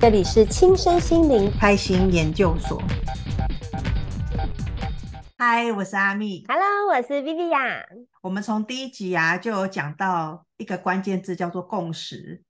这里是轻身心灵开心研究所。嗨，我是阿蜜。Hello，我是 Viviya。我们从第一集啊就有讲到一个关键字，叫做共识。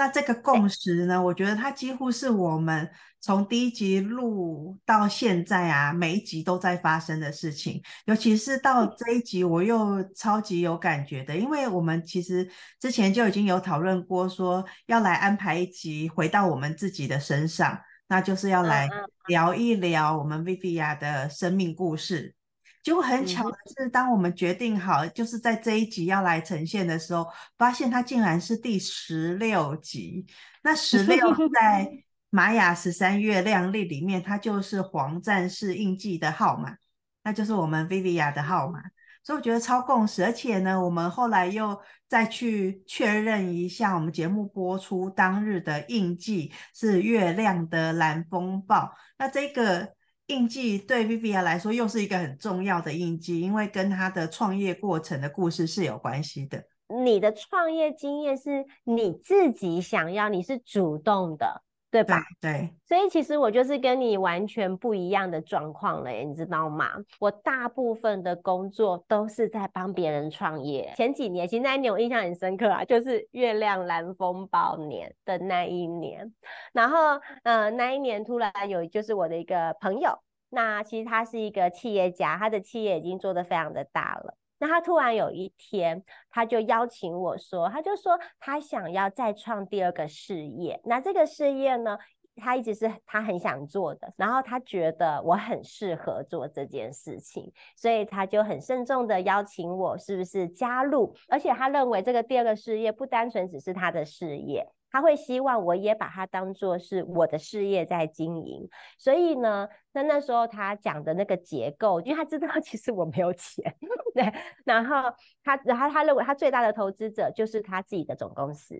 那这个共识呢，我觉得它几乎是我们从第一集录到现在啊，每一集都在发生的事情。尤其是到这一集，我又超级有感觉的，因为我们其实之前就已经有讨论过，说要来安排一集回到我们自己的身上，那就是要来聊一聊我们 Viviya 的生命故事。结果很巧的是，当我们决定好就是在这一集要来呈现的时候，发现它竟然是第十六集。那十六 在玛雅十三月亮历里面，它就是黄战士印记的号码，那就是我们 Viviya 的号码。所以我觉得超共识，而且呢，我们后来又再去确认一下，我们节目播出当日的印记是月亮的蓝风暴。那这个。印记对 Vivian 来说又是一个很重要的印记，因为跟她的创业过程的故事是有关系的。你的创业经验是你自己想要，你是主动的。对吧？对，对，所以其实我就是跟你完全不一样的状况了，你知道吗？我大部分的工作都是在帮别人创业。前几年，其实那一年我印象很深刻啊，就是月亮蓝风暴年的那一年。然后，呃，那一年突然有就是我的一个朋友，那其实他是一个企业家，他的企业已经做得非常的大了。那他突然有一天，他就邀请我说，他就说他想要再创第二个事业。那这个事业呢，他一直是他很想做的，然后他觉得我很适合做这件事情，所以他就很慎重的邀请我，是不是加入？而且他认为这个第二个事业不单纯只是他的事业。他会希望我也把它当做是我的事业在经营，所以呢，那那时候他讲的那个结构，因为他知道 其实我没有钱，对，然后他，然后他认为他最大的投资者就是他自己的总公司，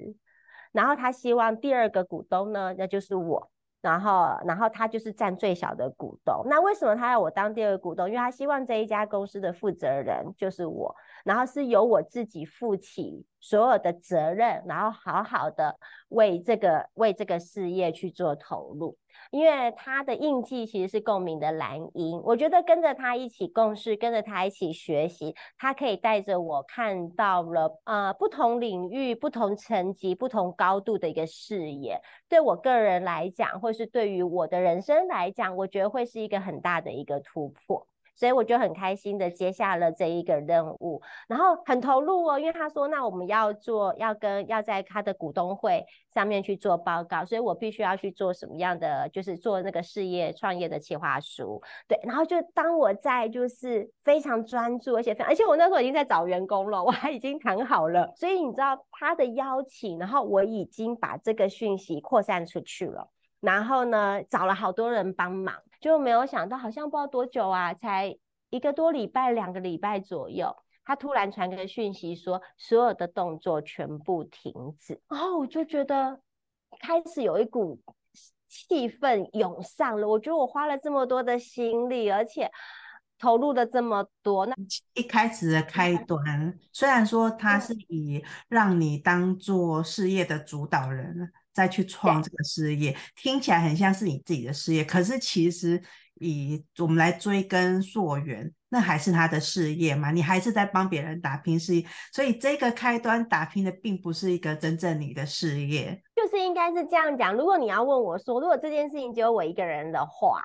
然后他希望第二个股东呢，那就是我。然后，然后他就是占最小的股东。那为什么他要我当第二个股东？因为他希望这一家公司的负责人就是我，然后是由我自己负起所有的责任，然后好好的为这个为这个事业去做投入。因为他的印记其实是共鸣的蓝鹰，我觉得跟着他一起共事，跟着他一起学习，他可以带着我看到了呃不同领域、不同层级、不同高度的一个视野。对我个人来讲，或是对于我的人生来讲，我觉得会是一个很大的一个突破。所以我就很开心的接下了这一个任务，然后很投入哦，因为他说，那我们要做，要跟要在他的股东会上面去做报告，所以我必须要去做什么样的，就是做那个事业创业的企划书，对，然后就当我在就是非常专注，而且非常，而且我那时候已经在找员工了，我还已经谈好了，所以你知道他的邀请，然后我已经把这个讯息扩散出去了，然后呢，找了好多人帮忙。就没有想到，好像不知道多久啊，才一个多礼拜、两个礼拜左右，他突然传个讯息说，所有的动作全部停止。然后我就觉得开始有一股气氛涌上了。我觉得我花了这么多的心力，而且投入了这么多。那一开始的开端，虽然说他是以让你当做事业的主导人。再去创这个事业，听起来很像是你自己的事业，可是其实以我们来追根溯源，那还是他的事业嘛，你还是在帮别人打拼事业，所以这个开端打拼的并不是一个真正你的事业，就是应该是这样讲。如果你要问我说，如果这件事情只有我一个人的话，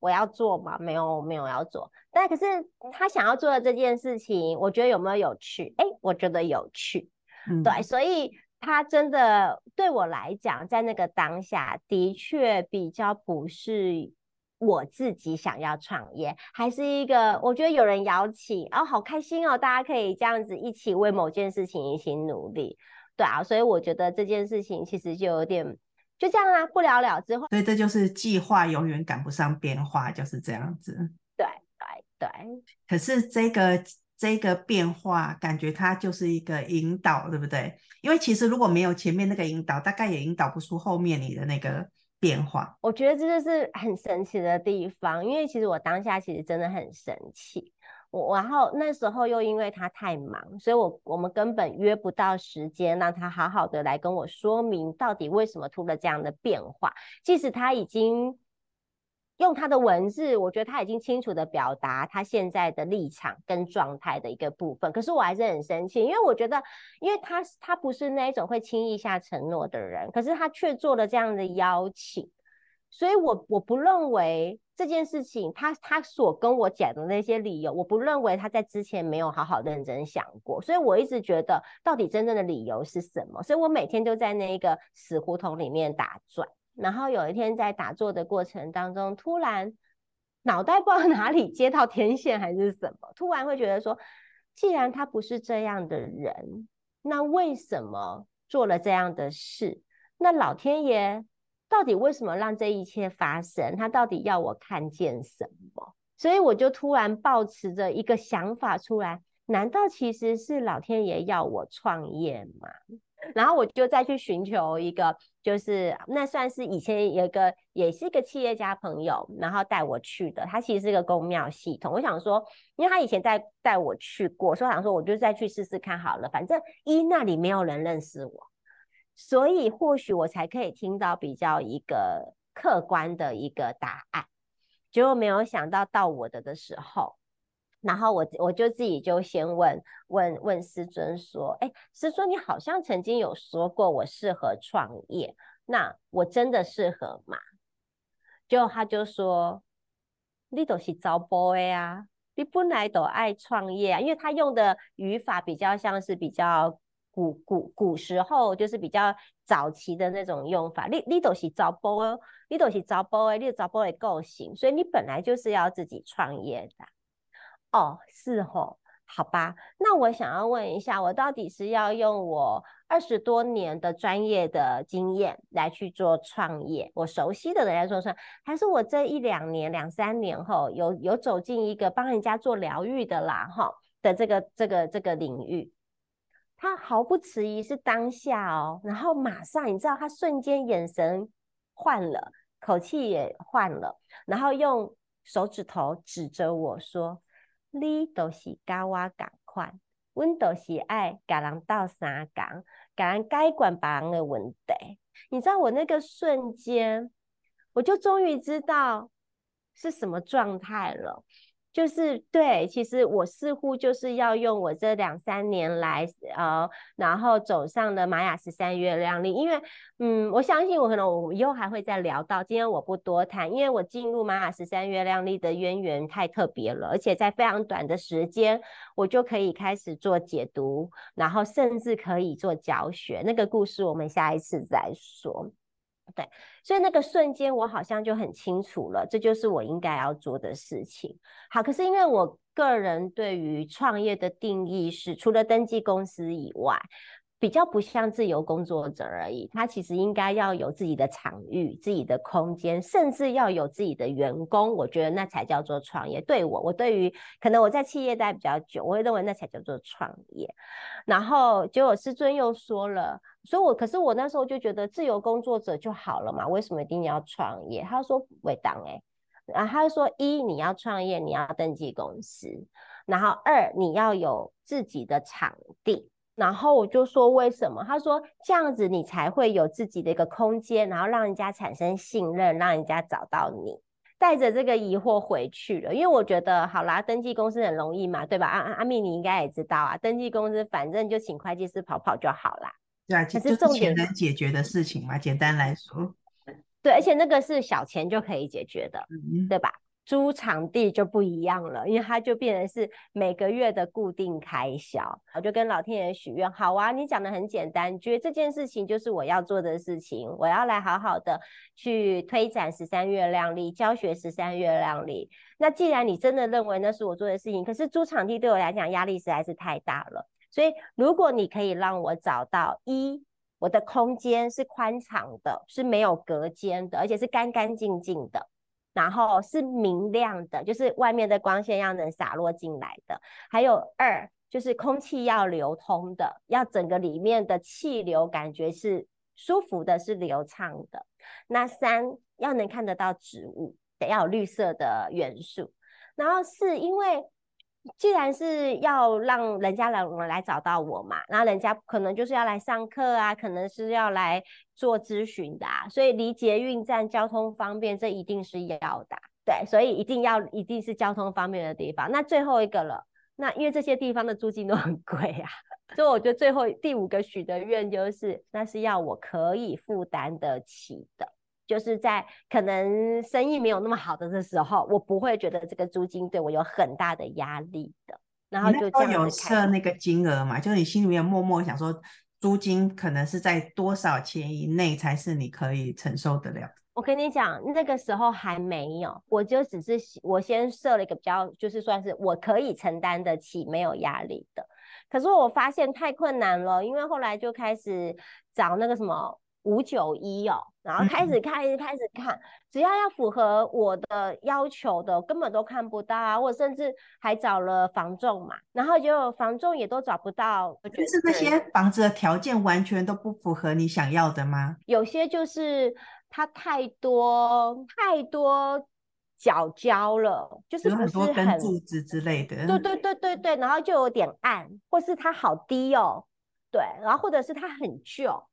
我要做吗？没有，没有要做。但可是他想要做的这件事情，我觉得有没有有趣？哎，我觉得有趣，嗯，对，所以。他真的对我来讲，在那个当下的确比较不是我自己想要创业，还是一个我觉得有人邀请，哦，好开心哦，大家可以这样子一起为某件事情一起努力，对啊，所以我觉得这件事情其实就有点就这样啊，不了了之后，所以这就是计划永远赶不上变化，就是这样子。对对对，可是这个。这个变化感觉它就是一个引导，对不对？因为其实如果没有前面那个引导，大概也引导不出后面你的那个变化。我觉得这就是很神奇的地方，因为其实我当下其实真的很生气。我然后那时候又因为他太忙，所以我我们根本约不到时间让他好好的来跟我说明到底为什么出了这样的变化。即使他已经用他的文字，我觉得他已经清楚的表达他现在的立场跟状态的一个部分，可是我还是很生气，因为我觉得，因为他他不是那一种会轻易下承诺的人，可是他却做了这样的邀请。所以我，我不认为这件事情，他他所跟我讲的那些理由，我不认为他在之前没有好好认真想过。所以我一直觉得，到底真正的理由是什么？所以我每天都在那一个死胡同里面打转。然后有一天在打坐的过程当中，突然脑袋不知道哪里接到天线还是什么，突然会觉得说，既然他不是这样的人，那为什么做了这样的事？那老天爷。到底为什么让这一切发生？他到底要我看见什么？所以我就突然抱持着一个想法出来：难道其实是老天爷要我创业吗？然后我就再去寻求一个，就是那算是以前有一个也是一个企业家朋友，然后带我去的。他其实是一个公庙系统。我想说，因为他以前带带我去过，所以我想说我就再去试试看好了。反正一那里没有人认识我。所以或许我才可以听到比较一个客观的一个答案，结果没有想到到我的的时候，然后我我就自己就先问问问师尊说：“哎，师尊，你好像曾经有说过我适合创业，那我真的适合吗？”就他就说：“你都是招波的啊，你本来都爱创业啊，因为他用的语法比较像是比较。”古古古时候就是比较早期的那种用法，你你都是早播哦，你都是早播诶，你早播的构型，所以你本来就是要自己创业的。哦，是哦，好吧，那我想要问一下，我到底是要用我二十多年的专业的经验来去做创业，我熟悉的人来做创，还是我这一两年两三年后有有走进一个帮人家做疗愈的啦哈的这个这个这个领域？他毫不迟疑，是当下哦，然后马上，你知道，他瞬间眼神换了，口气也换了，然后用手指头指着我说：“你都是甲我同款，我都是爱甲人斗相共，甲人解决别人的问题。”你知道，我那个瞬间，我就终于知道是什么状态了。就是对，其实我似乎就是要用我这两三年来，呃，然后走上了玛雅十三月亮历，因为，嗯，我相信我可能我以后还会再聊到，今天我不多谈，因为我进入玛雅十三月亮历的渊源太特别了，而且在非常短的时间，我就可以开始做解读，然后甚至可以做教学，那个故事我们下一次再说。对，所以那个瞬间我好像就很清楚了，这就是我应该要做的事情。好，可是因为我个人对于创业的定义是，除了登记公司以外。比较不像自由工作者而已，他其实应该要有自己的场域、自己的空间，甚至要有自己的员工。我觉得那才叫做创业。对我，我对于可能我在企业待比较久，我会认为那才叫做创业。然后结果师尊又说了，所以我可是我那时候就觉得自由工作者就好了嘛，为什么一定要创业？他说会当哎，然后他就说一你要创业，你要登记公司，然后二你要有自己的场地。然后我就说为什么？他说这样子你才会有自己的一个空间，然后让人家产生信任，让人家找到你。带着这个疑惑回去了，因为我觉得好啦，登记公司很容易嘛，对吧？阿阿米你应该也知道啊，登记公司反正就请会计师跑跑就好啦。对啊，其实就是钱能解决的事情嘛，简单来说。对，而且那个是小钱就可以解决的，嗯、对吧？租场地就不一样了，因为它就变成是每个月的固定开销。我就跟老天爷许愿，好啊，你讲的很简单，觉得这件事情就是我要做的事情，我要来好好的去推展十三月亮历，教学十三月亮历。那既然你真的认为那是我做的事情，可是租场地对我来讲压力实在是太大了。所以如果你可以让我找到一，我的空间是宽敞的，是没有隔间的，而且是干干净净的。然后是明亮的，就是外面的光线要能洒落进来的。还有二，就是空气要流通的，要整个里面的气流感觉是舒服的，是流畅的。那三，要能看得到植物，得要有绿色的元素。然后四，因为既然是要让人家来我来找到我嘛，那人家可能就是要来上课啊，可能是要来做咨询的啊，所以离捷运站交通方便，这一定是要的。对，所以一定要一定是交通方便的地方。那最后一个了，那因为这些地方的租金都很贵啊，所以我觉得最后第五个许的愿就是，那是要我可以负担得起的，就是在可能生意没有那么好的的时候，我不会觉得这个租金对我有很大的压力的。然后就这样有设那个金额嘛，就是你心里面默默想说，租金可能是在多少钱以内才是你可以承受得了。我跟你讲，那个时候还没有，我就只是我先设了一个比较，就是算是我可以承担得起，没有压力的。可是我发现太困难了，因为后来就开始找那个什么五九一哦，然后开始看，开始看，只要要符合我的要求的，根本都看不到啊。我甚至还找了房仲嘛，然后就房仲也都找不到。就是那些房子的条件完全都不符合你想要的吗？有些就是。它太多太多角胶了，就是很，很多根柱子之类的。对对对对对，然后就有点暗，或是它好低哦，对，然后或者是它很旧，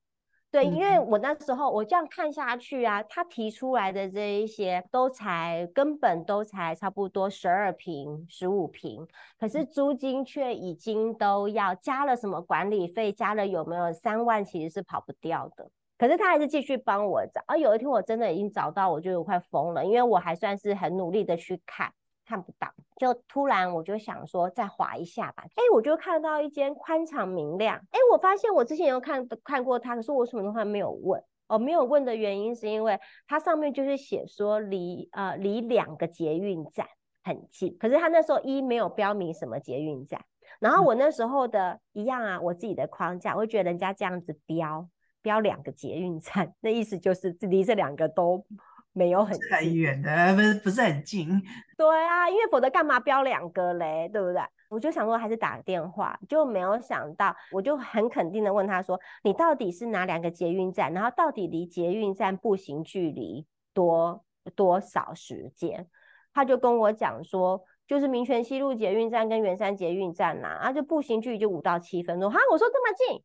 对，嗯、因为我那时候我这样看下去啊，他提出来的这一些都才根本都才差不多十二平、十五平，可是租金却已经都要加了什么管理费，加了有没有三万，其实是跑不掉的。可是他还是继续帮我找，而、啊、有一天我真的已经找到，我就快疯了，因为我还算是很努力的去看，看不到，就突然我就想说再滑一下吧，哎，我就看到一间宽敞明亮，哎，我发现我之前有看看过它，可是我什么的话没有问，哦，没有问的原因是因为它上面就是写说离呃离两个捷运站很近，可是他那时候一没有标明什么捷运站，然后我那时候的一样啊，我自己的框架，我会觉得人家这样子标。标两个捷运站，那意思就是离这两个都没有很很远的，不是不是很近。对啊，因为否则干嘛标两个嘞？对不对？我就想说还是打个电话，就没有想到，我就很肯定的问他说：“你到底是哪两个捷运站？然后到底离捷运站步行距离多多少时间？”他就跟我讲说：“就是民权西路捷运站跟圆山捷运站呐，啊，就步行距离就五到七分钟。”哈，我说这么近。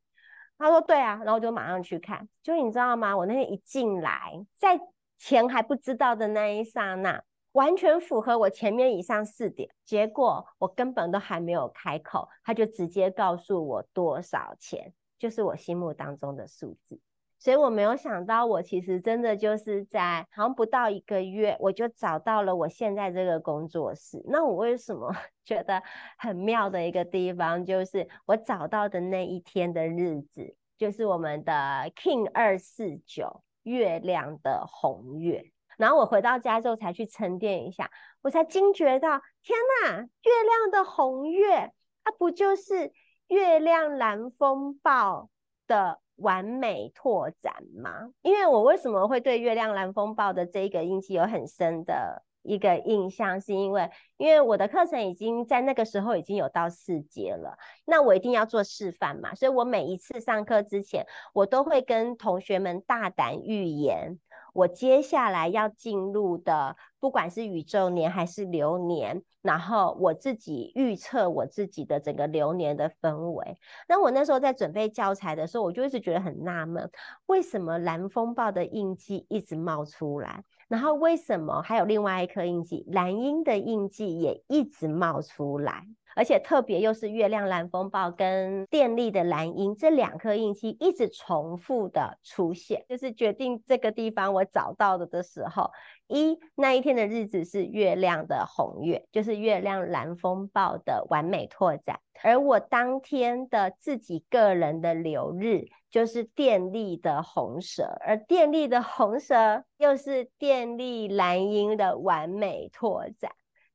他说：“对啊，然后我就马上去看。就你知道吗？我那天一进来，在钱还不知道的那一刹那，完全符合我前面以上四点。结果我根本都还没有开口，他就直接告诉我多少钱，就是我心目当中的数字。所以我没有想到，我其实真的就是在好像不到一个月，我就找到了我现在这个工作室。那我为什么 觉得很妙的一个地方，就是我找到的那一天的日子，就是我们的 King 二四九月亮的红月。然后我回到家之后才去沉淀一下，我才惊觉到，天呐，月亮的红月，它不就是月亮蓝风暴的完美拓展吗？因为我为什么会对月亮蓝风暴的这一个印记有很深的一个印象，是因为因为我的课程已经在那个时候已经有到四节了，那我一定要做示范嘛，所以我每一次上课之前，我都会跟同学们大胆预言。我接下来要进入的，不管是宇宙年还是流年，然后我自己预测我自己的整个流年的氛围。那我那时候在准备教材的时候，我就一直觉得很纳闷，为什么蓝风暴的印记一直冒出来？然后为什么还有另外一颗印记蓝鹰的印记也一直冒出来？而且特别又是月亮蓝风暴跟电力的蓝鹰这两颗印记一直重复的出现，就是决定这个地方我找到的的时候，一那一天的日子是月亮的红月，就是月亮蓝风暴的完美拓展，而我当天的自己个人的流日就是电力的红蛇，而电力的红蛇又是电力蓝鹰的完美拓展。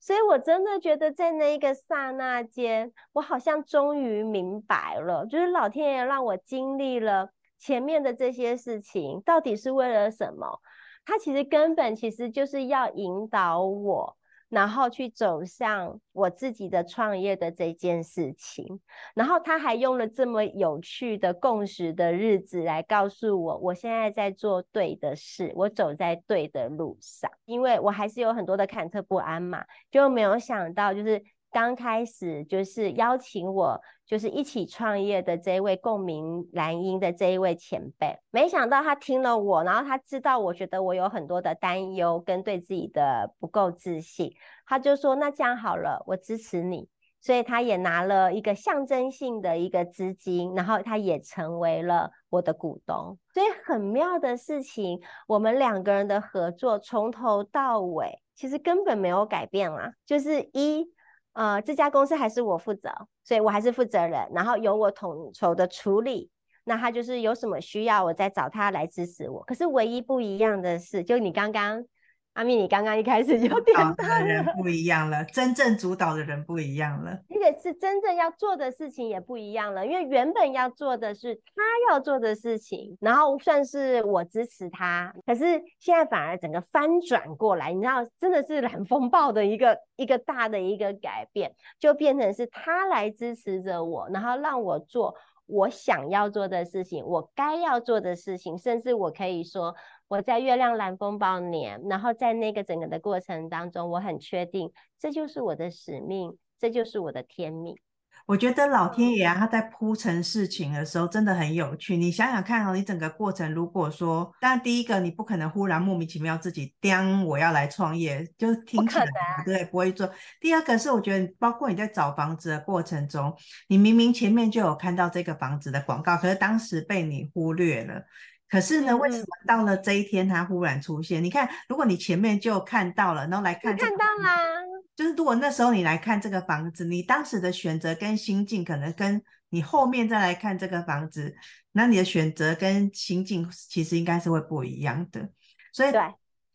所以，我真的觉得在那一个刹那间，我好像终于明白了，就是老天爷让我经历了前面的这些事情，到底是为了什么？他其实根本其实就是要引导我。然后去走向我自己的创业的这件事情，然后他还用了这么有趣的共识的日子来告诉我，我现在在做对的事，我走在对的路上。因为我还是有很多的忐忑不安嘛，就没有想到就是刚开始就是邀请我，就是一起创业的这一位共鸣蓝鹰的这一位前辈，没想到他听了我，然后他知道我觉得我有很多的担忧跟对自己的不够自信，他就说：“那这样好了，我支持你。”所以他也拿了一个象征性的一个资金，然后他也成为了我的股东。所以很妙的事情，我们两个人的合作从头到尾其实根本没有改变啦。就是一，呃，这家公司还是我负责，所以我还是负责人，然后由我统筹的处理。那他就是有什么需要，我再找他来支持我。可是唯一不一样的是，就你刚刚。阿蜜，你刚刚一开始就点到的人不一样了，真正主导的人不一样了，而且是真正要做的事情也不一样了。因为原本要做的是他要做的事情，然后算是我支持他，可是现在反而整个翻转过来，你知道，真的是蓝风暴的一个一个大的一个改变，就变成是他来支持着我，然后让我做我想要做的事情，我该要做的事情，甚至我可以说。我在月亮蓝风暴年，然后在那个整个的过程当中，我很确定这就是我的使命，这就是我的天命。我觉得老天爷啊，他在铺陈事情的时候真的很有趣。你想想看哦，你整个过程，如果说，当然第一个你不可能忽然莫名其妙自己当，我要来创业，就听起来对，不会做。第二个是我觉得，包括你在找房子的过程中，你明明前面就有看到这个房子的广告，可是当时被你忽略了。可是呢，为什么到了这一天它忽然出现？嗯、你看，如果你前面就看到了，然后来看，看到啦，就是如果那时候你来看这个房子，你当时的选择跟心境，可能跟你后面再来看这个房子，那你的选择跟心境其实应该是会不一样的。所以，对，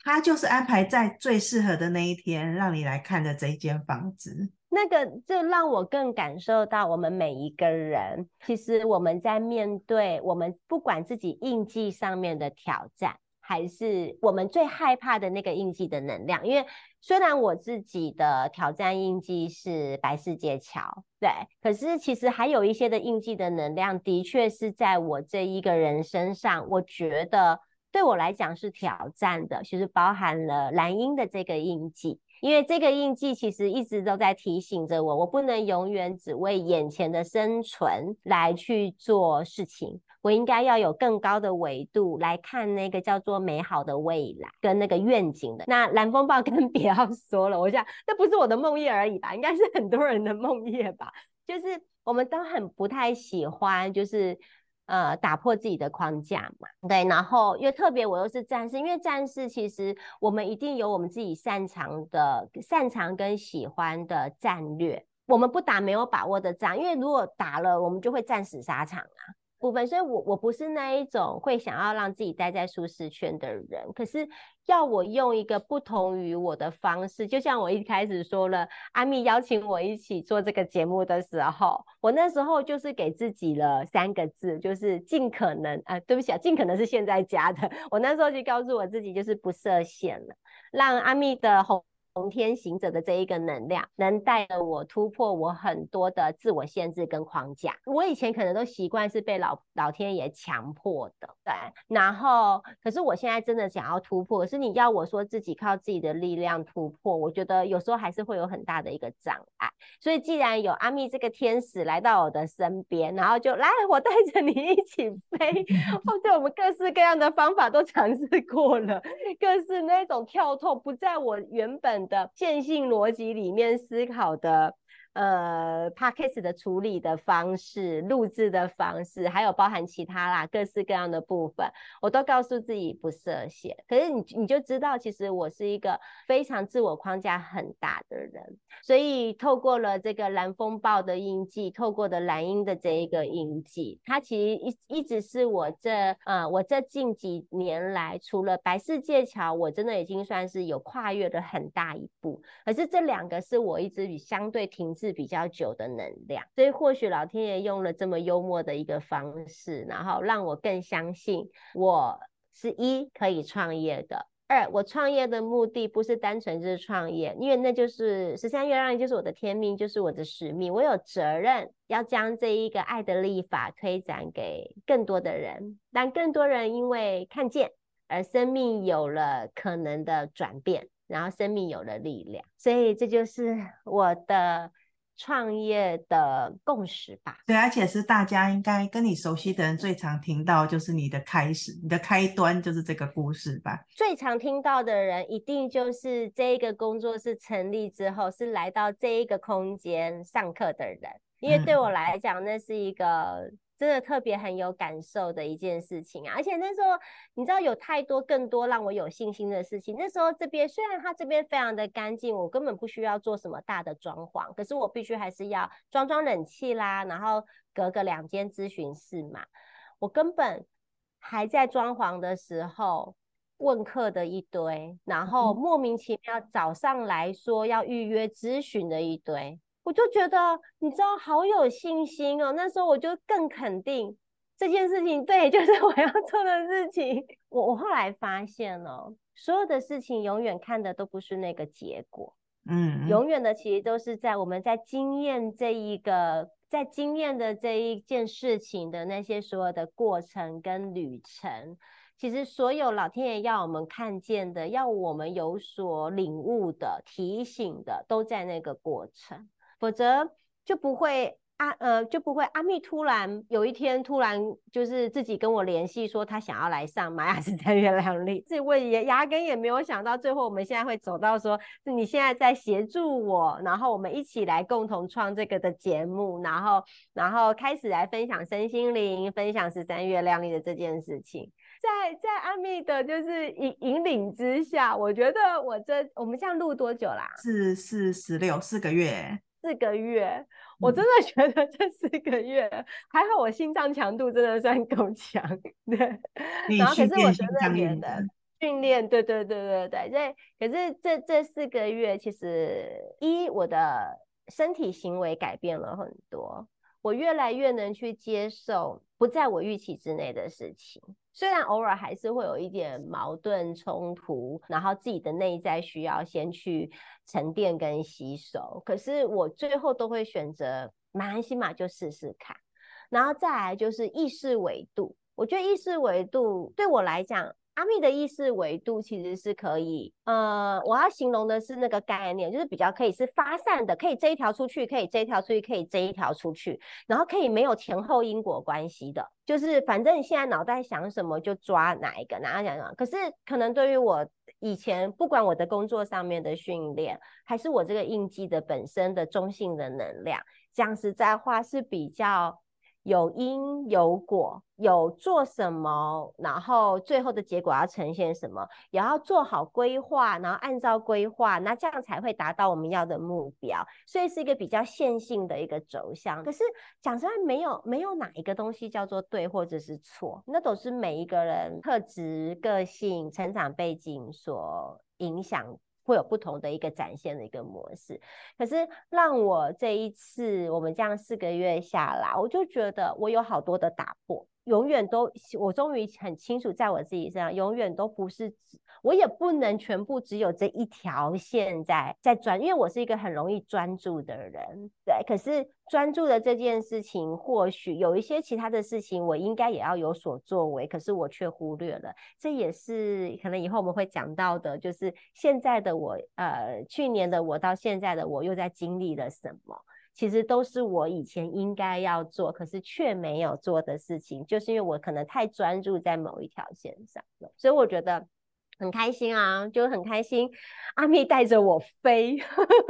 他就是安排在最适合的那一天，让你来看的这一间房子。那个就让我更感受到，我们每一个人，其实我们在面对我们不管自己印记上面的挑战，还是我们最害怕的那个印记的能量。因为虽然我自己的挑战印记是白世界桥，对，可是其实还有一些的印记的能量，的确是在我这一个人身上，我觉得对我来讲是挑战的，其实包含了蓝鹰的这个印记。因为这个印记其实一直都在提醒着我，我不能永远只为眼前的生存来去做事情，我应该要有更高的维度来看那个叫做美好的未来跟那个愿景的。那蓝风暴 更别要说了，我想那不是我的梦魇而已吧，应该是很多人的梦魇吧，就是我们都很不太喜欢，就是。呃，打破自己的框架嘛，对，然后因为特别我又是战士，因为战士其实我们一定有我们自己擅长的、擅长跟喜欢的战略，我们不打没有把握的仗，因为如果打了，我们就会战死沙场啊。部分，所以我我不是那一种会想要让自己待在舒适圈的人。可是要我用一个不同于我的方式，就像我一开始说了，阿蜜邀请我一起做这个节目的时候，我那时候就是给自己了三个字，就是尽可能啊，对不起啊，尽可能是现在加的。我那时候就告诉我自己，就是不设限了，让阿蜜的红。从天行者的这一个能量，能带着我突破我很多的自我限制跟框架。我以前可能都习惯是被老老天爷强迫的，对。然后，可是我现在真的想要突破，可是你要我说自己靠自己的力量突破，我觉得有时候还是会有很大的一个障碍。所以，既然有阿蜜这个天使来到我的身边，然后就来，我带着你一起飞。哦，对我们各式各样的方法都尝试过了，各式那种跳脱不在我原本的线性逻辑里面思考的。呃，Podcast 的处理的方式、录制的方式，还有包含其他啦，各式各样的部分，我都告诉自己不设限。可是你你就知道，其实我是一个非常自我框架很大的人。所以透过了这个蓝风暴的印记，透过的蓝鹰的这一个印记，它其实一一直是我这呃我这近几年来，除了白世界桥，我真的已经算是有跨越了很大一步。可是这两个是我一直与相对停滞。是比较久的能量，所以或许老天爷用了这么幽默的一个方式，然后让我更相信我是一可以创业的。二，我创业的目的不是单纯就是创业，因为那就是十三月亮，就是我的天命，就是我的使命。我有责任要将这一个爱的历法推展给更多的人，让更多人因为看见而生命有了可能的转变，然后生命有了力量。所以这就是我的。创业的共识吧。对，而且是大家应该跟你熟悉的人最常听到，就是你的开始，你的开端就是这个故事吧。最常听到的人，一定就是这一个工作室成立之后，是来到这一个空间上课的人。因为对我来讲，那是一个。真的特别很有感受的一件事情啊！而且那时候你知道有太多更多让我有信心的事情。那时候这边虽然它这边非常的干净，我根本不需要做什么大的装潢，可是我必须还是要装装冷气啦，然后隔个两间咨询室嘛。我根本还在装潢的时候问客的一堆，然后莫名其妙早上来说要预约咨询的一堆。我就觉得，你知道，好有信心哦。那时候我就更肯定这件事情，对，就是我要做的事情。我我后来发现了，所有的事情永远看的都不是那个结果，嗯，永远的其实都是在我们在经验这一个，在经验的这一件事情的那些所有的过程跟旅程。其实所有老天爷要我们看见的，要我们有所领悟的、提醒的，都在那个过程。否则就不会阿呃就不会阿密突然有一天突然就是自己跟我联系说他想要来上玛雅十三月亮历，这位也压根也没有想到，最后我们现在会走到说是你现在在协助我，然后我们一起来共同创这个的节目，然后然后开始来分享身心灵，分享十三月亮历的这件事情，在在阿密的就是引引领之下，我觉得我这我们这样录多久啦？是四十六四个月。四个月，我真的觉得这四个月、嗯、还好，我心脏强度真的算够强。对，然后可是我觉得练的训练，对对对对对对。可是这这四个月，其实一我的身体行为改变了很多，我越来越能去接受不在我预期之内的事情。虽然偶尔还是会有一点矛盾冲突，然后自己的内在需要先去沉淀跟吸收，可是我最后都会选择马来西亚就试试看，然后再来就是意识维度，我觉得意识维度对我来讲。阿密的意识维度其实是可以，呃，我要形容的是那个概念，就是比较可以是发散的，可以这一条出去，可以这一条出去，可以这一条出去，然后可以没有前后因果关系的，就是反正你现在脑袋想什么就抓哪一个，哪样哪样。可是可能对于我以前，不管我的工作上面的训练，还是我这个印记的本身的中性的能量，讲实在话是比较。有因有果，有做什么，然后最后的结果要呈现什么，也要做好规划，然后按照规划，那这样才会达到我们要的目标。所以是一个比较线性的一个轴向。可是讲实话，没有没有哪一个东西叫做对或者是错，那都是每一个人特质、个性、成长背景所影响。会有不同的一个展现的一个模式，可是让我这一次我们这样四个月下来，我就觉得我有好多的打破，永远都我终于很清楚，在我自己身上永远都不是。我也不能全部只有这一条线在在专，因为我是一个很容易专注的人，对。可是专注的这件事情，或许有一些其他的事情，我应该也要有所作为，可是我却忽略了。这也是可能以后我们会讲到的，就是现在的我，呃，去年的我到现在的我又在经历了什么？其实都是我以前应该要做，可是却没有做的事情，就是因为我可能太专注在某一条线上了，所以我觉得。很开心啊，就很开心。阿密带着我飞。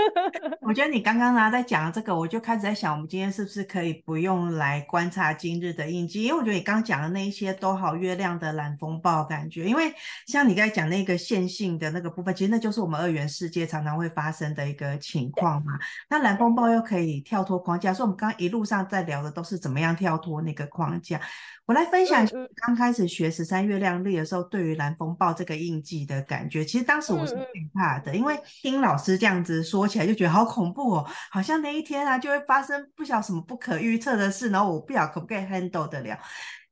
我觉得你刚刚呢在讲这个，我就开始在想，我们今天是不是可以不用来观察今日的印记？因为我觉得你刚刚讲的那一些都好月亮的蓝风暴感觉。因为像你刚才讲那个线性的那个部分，其实那就是我们二元世界常常会发生的一个情况嘛。那蓝风暴又可以跳脱框架，所以我们刚刚一路上在聊的都是怎么样跳脱那个框架。我来分享刚开始学十三月亮历的时候，对于蓝风暴这个印记的感觉。其实当时我是害怕的，因为听老师这样子说起来，就觉得好恐怖哦，好像那一天啊就会发生不晓得什么不可预测的事，然后我不晓得可不可以 handle 得了。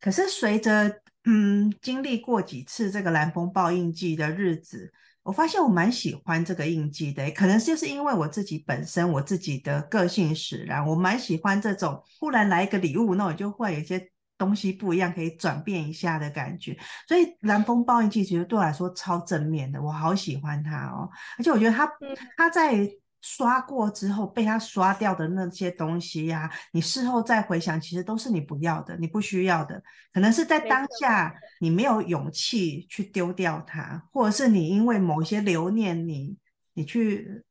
可是随着嗯经历过几次这个蓝风暴印记的日子，我发现我蛮喜欢这个印记的，可能就是因为我自己本身我自己的个性使然，我蛮喜欢这种忽然来一个礼物，那我就会有一些。东西不一样，可以转变一下的感觉，所以蓝风暴印记其实对我来说超正面的，我好喜欢它哦。而且我觉得它，它在刷过之后被它刷掉的那些东西呀、啊，你事后再回想，其实都是你不要的，你不需要的。可能是在当下你没有勇气去丢掉它，或者是你因为某些留念你，你你去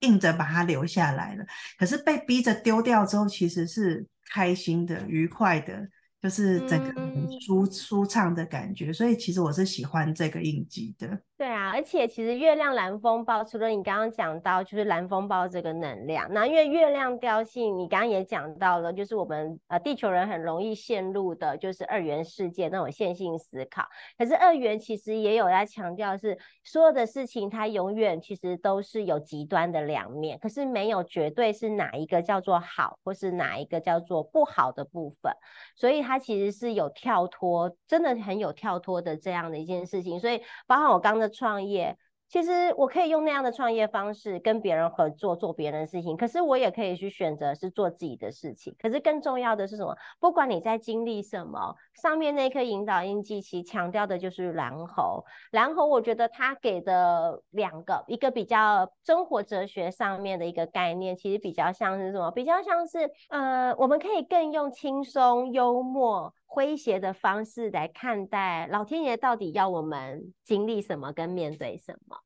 硬着把它留下来了。可是被逼着丢掉之后，其实是开心的、愉快的。就是整个很舒、嗯、舒畅的感觉，所以其实我是喜欢这个印记的。对啊，而且其实月亮蓝风暴，除了你刚刚讲到就是蓝风暴这个能量，那因为月亮调性，你刚刚也讲到了，就是我们呃地球人很容易陷入的就是二元世界那种线性思考。可是二元其实也有在强调是所有的事情它永远其实都是有极端的两面，可是没有绝对是哪一个叫做好，或是哪一个叫做不好的部分，所以。它其实是有跳脱，真的很有跳脱的这样的一件事情，所以包括我刚的创业。其实我可以用那样的创业方式跟别人合作，做别人的事情。可是我也可以去选择是做自己的事情。可是更重要的是什么？不管你在经历什么，上面那颗引导印记其实强调的就是蓝猴。蓝猴，我觉得他给的两个，一个比较生活哲学上面的一个概念，其实比较像是什么？比较像是呃，我们可以更用轻松、幽默、诙谐的方式来看待老天爷到底要我们经历什么跟面对什么。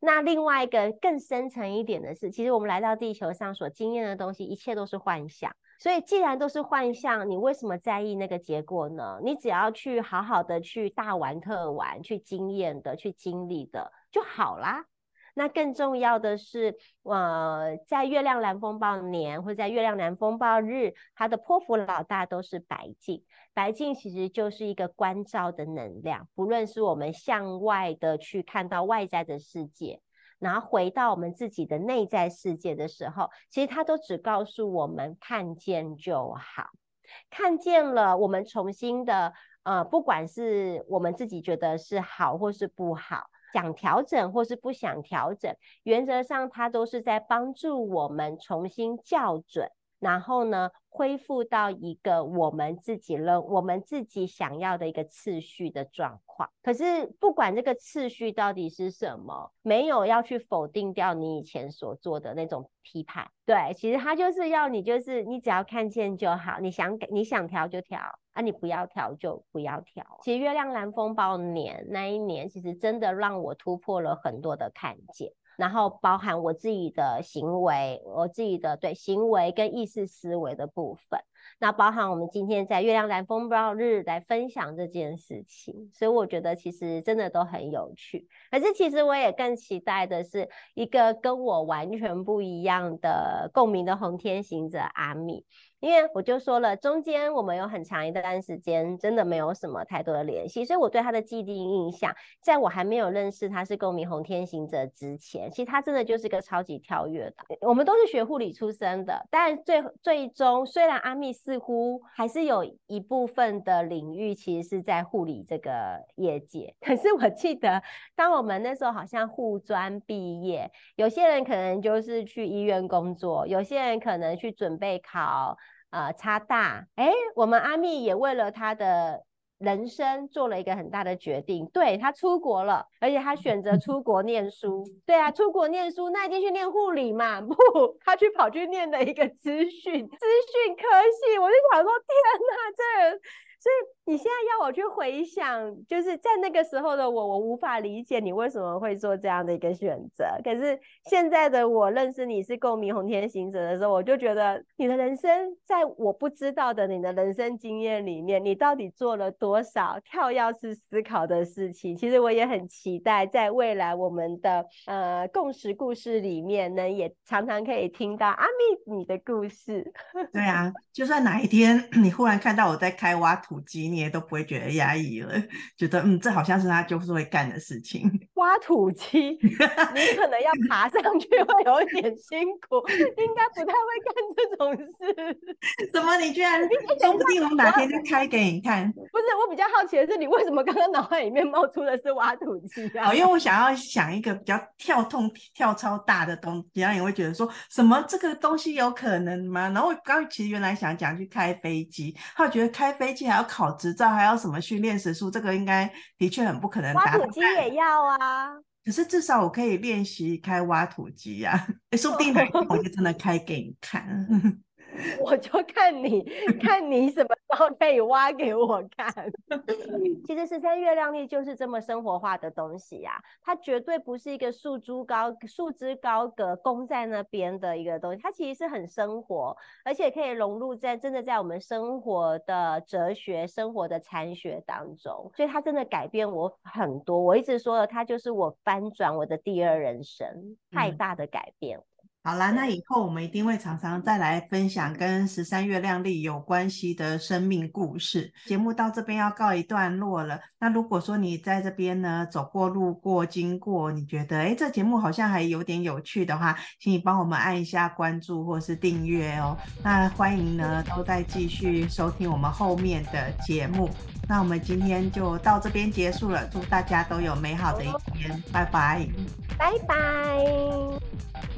那另外一个更深层一点的是，其实我们来到地球上所经验的东西，一切都是幻象。所以既然都是幻象，你为什么在意那个结果呢？你只要去好好的去大玩特玩，去经验的，去经历的就好啦。那更重要的是，呃，在月亮蓝风暴年或在月亮蓝风暴日，它的波符老大都是白净。白镜其实就是一个关照的能量，不论是我们向外的去看到外在的世界，然后回到我们自己的内在世界的时候，其实它都只告诉我们看见就好，看见了，我们重新的，呃，不管是我们自己觉得是好或是不好。想调整或是不想调整，原则上它都是在帮助我们重新校准，然后呢，恢复到一个我们自己认我们自己想要的一个次序的状况。可是不管这个次序到底是什么，没有要去否定掉你以前所做的那种批判。对，其实它就是要你，就是你只要看见就好，你想你想调就调。啊，你不要调就不要调。其实月亮蓝风暴年那一年，其实真的让我突破了很多的看见，然后包含我自己的行为，我自己的对行为跟意识思维的部分。那包含我们今天在月亮蓝风暴日来分享这件事情，所以我觉得其实真的都很有趣。可是其实我也更期待的是一个跟我完全不一样的共鸣的红天行者阿米。因为我就说了，中间我们有很长一段时间真的没有什么太多的联系，所以我对他的既定印象，在我还没有认识他是共鸣红天行者之前，其实他真的就是个超级跳跃的。我们都是学护理出身的，但最最终虽然阿密似乎还是有一部分的领域其实是在护理这个业界，可是我记得当我们那时候好像护专毕业，有些人可能就是去医院工作，有些人可能去准备考。呃，差大，哎，我们阿密也为了他的人生做了一个很大的决定，对，他出国了，而且他选择出国念书，对啊，出国念书，那一定去念护理嘛，不，他去跑去念了一个资讯资讯科系，我就想说，天哪，这。所以你现在要我去回想，就是在那个时候的我，我无法理解你为什么会做这样的一个选择。可是现在的我认识你是共鸣红天行者的时候，我就觉得你的人生在我不知道的你的人生经验里面，你到底做了多少跳跃式思考的事情？其实我也很期待，在未来我们的呃共识故事里面呢，也常常可以听到阿密你的故事。对啊，就算哪一天 你忽然看到我在开挖土你也都不会觉得压抑了，觉得嗯，这好像是他就是会干的事情。挖土机，你可能要爬上去会有一点辛苦，应该不太会干这种事。怎么？你居然说不定我哪天就开给你看？不是，我比较好奇的是，你为什么刚刚脑海里面冒出的是挖土机啊？哦，因为我想要想一个比较跳痛、跳超大的东西，然后你会觉得说什么这个东西有可能吗？然后我刚其实原来想讲去开飞机，他觉得开飞机还要考执照，还要什么训练时数，这个应该的确很不可能。挖土机也要啊。可是至少我可以练习开挖土机呀、啊，哎，说不定哪天我就真的开给你看。我就看你看你什么时候可以挖给我看。其实十三月亮历就是这么生活化的东西呀、啊，它绝对不是一个束之高束之高阁供在那边的一个东西，它其实是很生活，而且可以融入在真的在我们生活的哲学、生活的禅学当中，所以它真的改变我很多。我一直说的，它就是我翻转我的第二人生，太大的改变。嗯好啦，那以后我们一定会常常再来分享跟十三月亮历有关系的生命故事。节目到这边要告一段落了。那如果说你在这边呢，走过路过经过，你觉得诶这节目好像还有点有趣的话，请你帮我们按一下关注或是订阅哦。那欢迎呢都在继续收听我们后面的节目。那我们今天就到这边结束了，祝大家都有美好的一天，拜拜，拜拜。